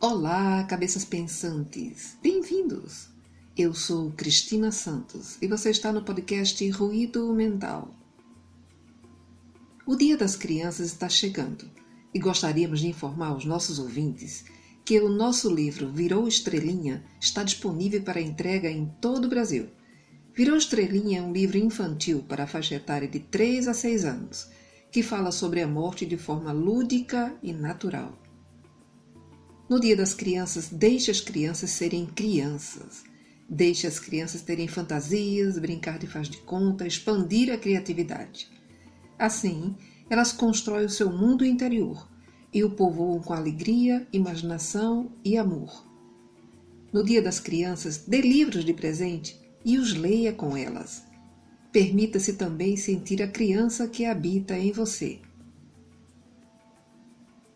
Olá, cabeças pensantes! Bem-vindos! Eu sou Cristina Santos e você está no podcast Ruído Mental. O Dia das Crianças está chegando e gostaríamos de informar os nossos ouvintes que o nosso livro Virou Estrelinha está disponível para entrega em todo o Brasil. Virou Estrelinha é um livro infantil para a faixa etária de 3 a 6 anos, que fala sobre a morte de forma lúdica e natural. No Dia das Crianças, deixe as crianças serem crianças. Deixe as crianças terem fantasias, brincar de faz de conta, expandir a criatividade. Assim, elas constroem o seu mundo interior e o povoam com alegria, imaginação e amor. No Dia das Crianças, dê livros de presente e os leia com elas. Permita-se também sentir a criança que habita em você.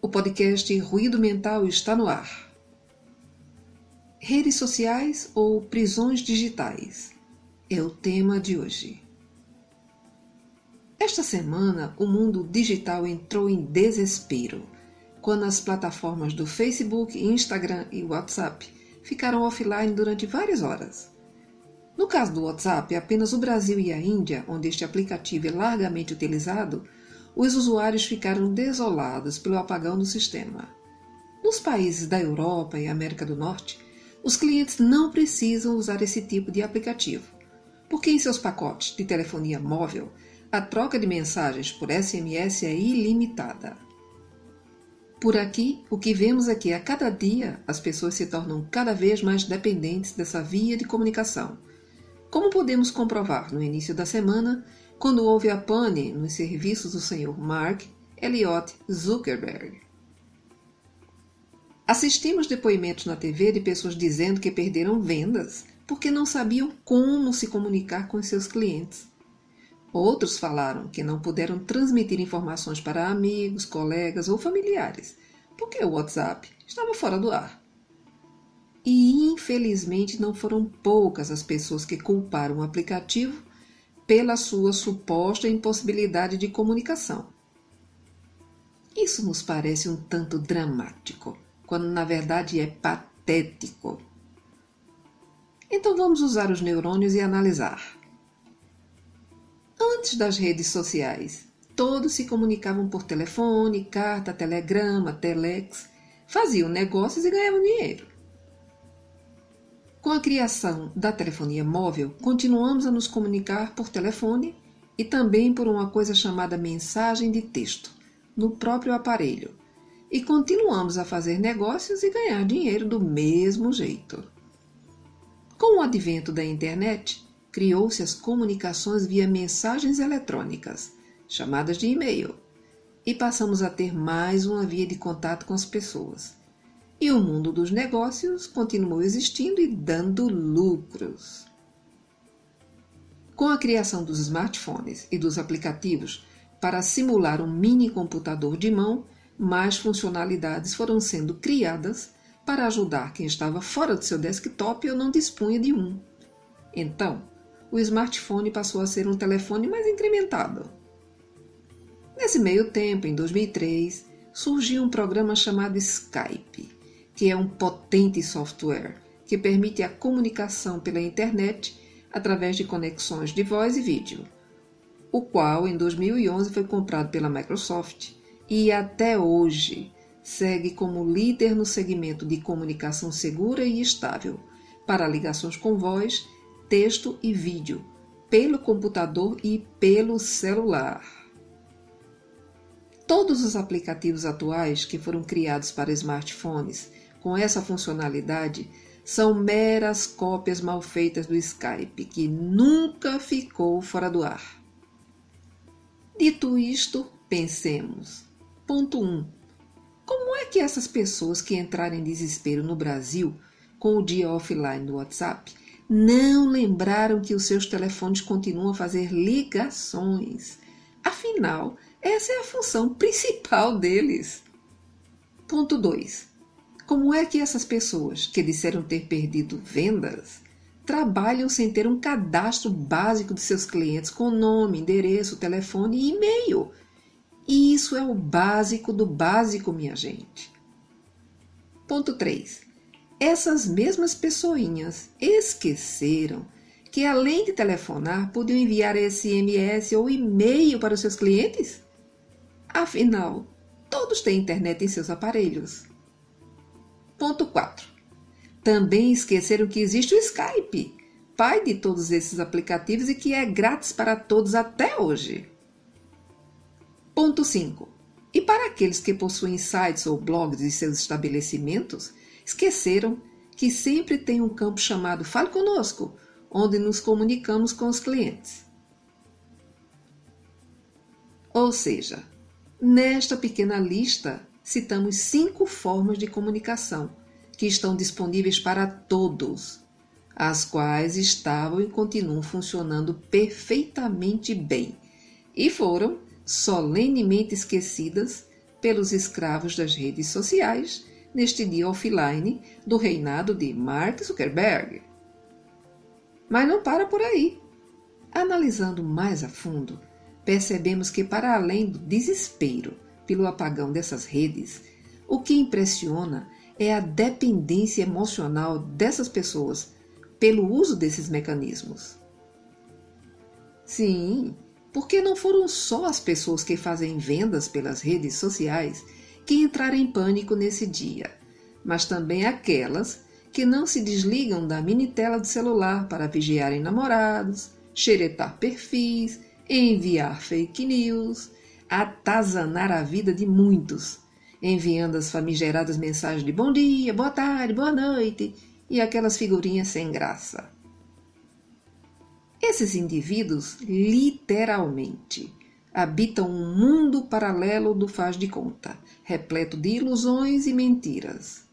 O podcast Ruído Mental está no ar. Redes sociais ou prisões digitais? É o tema de hoje. Esta semana, o mundo digital entrou em desespero quando as plataformas do Facebook, Instagram e WhatsApp ficaram offline durante várias horas. No caso do WhatsApp, apenas o Brasil e a Índia, onde este aplicativo é largamente utilizado, os usuários ficaram desolados pelo apagão do sistema. Nos países da Europa e América do Norte, os clientes não precisam usar esse tipo de aplicativo, porque em seus pacotes de telefonia móvel, a troca de mensagens por SMS é ilimitada. Por aqui, o que vemos é que a cada dia as pessoas se tornam cada vez mais dependentes dessa via de comunicação. Como podemos comprovar no início da semana, quando houve a pane nos serviços do Sr. Mark Elliott Zuckerberg. Assistimos depoimentos na TV de pessoas dizendo que perderam vendas porque não sabiam como se comunicar com seus clientes. Outros falaram que não puderam transmitir informações para amigos, colegas ou familiares porque o WhatsApp estava fora do ar. E infelizmente não foram poucas as pessoas que culparam o aplicativo pela sua suposta impossibilidade de comunicação. Isso nos parece um tanto dramático, quando na verdade é patético. Então vamos usar os neurônios e analisar. Antes das redes sociais, todos se comunicavam por telefone, carta, telegrama, telex, faziam negócios e ganhavam dinheiro. Com a criação da telefonia móvel, continuamos a nos comunicar por telefone e também por uma coisa chamada mensagem de texto, no próprio aparelho, e continuamos a fazer negócios e ganhar dinheiro do mesmo jeito. Com o advento da internet, criou-se as comunicações via mensagens eletrônicas, chamadas de e-mail, e passamos a ter mais uma via de contato com as pessoas e o mundo dos negócios continuou existindo e dando lucros. Com a criação dos smartphones e dos aplicativos para simular um mini computador de mão, mais funcionalidades foram sendo criadas para ajudar quem estava fora do seu desktop ou não dispunha de um. Então, o smartphone passou a ser um telefone mais incrementado. Nesse meio tempo, em 2003, surgiu um programa chamado Skype, que é um potente software que permite a comunicação pela internet através de conexões de voz e vídeo, o qual em 2011 foi comprado pela Microsoft e até hoje segue como líder no segmento de comunicação segura e estável para ligações com voz, texto e vídeo, pelo computador e pelo celular. Todos os aplicativos atuais que foram criados para smartphones com essa funcionalidade são meras cópias mal feitas do Skype, que nunca ficou fora do ar. Dito isto, pensemos. Ponto 1. Um, como é que essas pessoas que entraram em desespero no Brasil com o dia offline do WhatsApp não lembraram que os seus telefones continuam a fazer ligações? Afinal, essa é a função principal deles. Ponto 2. Como é que essas pessoas que disseram ter perdido vendas trabalham sem ter um cadastro básico de seus clientes com nome, endereço, telefone e e-mail? E isso é o básico do básico, minha gente. Ponto 3. Essas mesmas pessoinhas esqueceram que além de telefonar, podiam enviar SMS ou e-mail para os seus clientes? Afinal, todos têm internet em seus aparelhos. Ponto 4. Também esqueceram que existe o Skype, pai de todos esses aplicativos e que é grátis para todos até hoje. Ponto 5. E para aqueles que possuem sites ou blogs de seus estabelecimentos, esqueceram que sempre tem um campo chamado Fale Conosco, onde nos comunicamos com os clientes. Ou seja, nesta pequena lista citamos cinco formas de comunicação que estão disponíveis para todos, as quais estavam e continuam funcionando perfeitamente bem e foram solenemente esquecidas pelos escravos das redes sociais neste dia offline do reinado de Mark Zuckerberg. Mas não para por aí. Analisando mais a fundo, percebemos que, para além do desespero pelo apagão dessas redes, o que impressiona é a dependência emocional dessas pessoas pelo uso desses mecanismos. Sim, porque não foram só as pessoas que fazem vendas pelas redes sociais que entraram em pânico nesse dia, mas também aquelas que não se desligam da mini tela do celular para vigiarem namorados, xeretar perfis, enviar fake news, atazanar a vida de muitos, enviando as famigeradas mensagens de bom dia, boa tarde, boa noite e aquelas figurinhas sem graça. Esses indivíduos, literalmente, habitam um mundo paralelo do faz de conta, repleto de ilusões e mentiras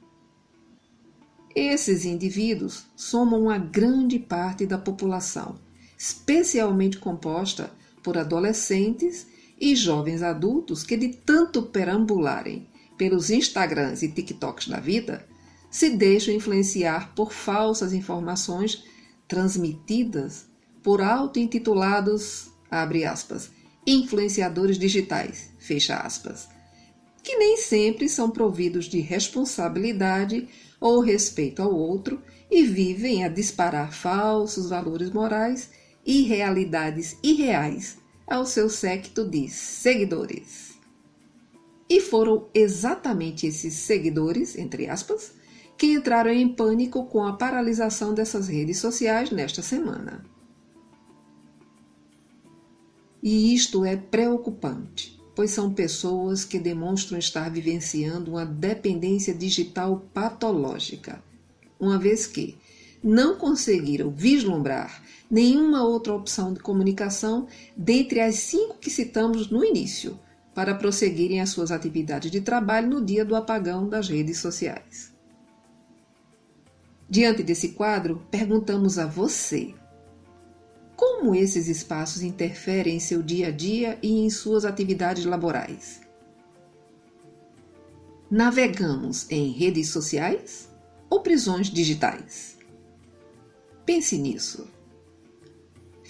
esses indivíduos somam uma grande parte da população, especialmente composta por adolescentes e jovens adultos que, de tanto perambularem pelos Instagrams e TikToks da vida, se deixam influenciar por falsas informações transmitidas por auto-intitulados, abre aspas, influenciadores digitais, fecha aspas, que nem sempre são providos de responsabilidade ou respeito ao outro e vivem a disparar falsos valores morais e realidades irreais ao seu séquito de seguidores. E foram exatamente esses seguidores, entre aspas, que entraram em pânico com a paralisação dessas redes sociais nesta semana. E isto é preocupante pois são pessoas que demonstram estar vivenciando uma dependência digital patológica, uma vez que não conseguiram vislumbrar nenhuma outra opção de comunicação dentre as cinco que citamos no início, para prosseguirem as suas atividades de trabalho no dia do apagão das redes sociais. Diante desse quadro, perguntamos a você como esses espaços interferem em seu dia a dia e em suas atividades laborais? Navegamos em redes sociais ou prisões digitais? Pense nisso.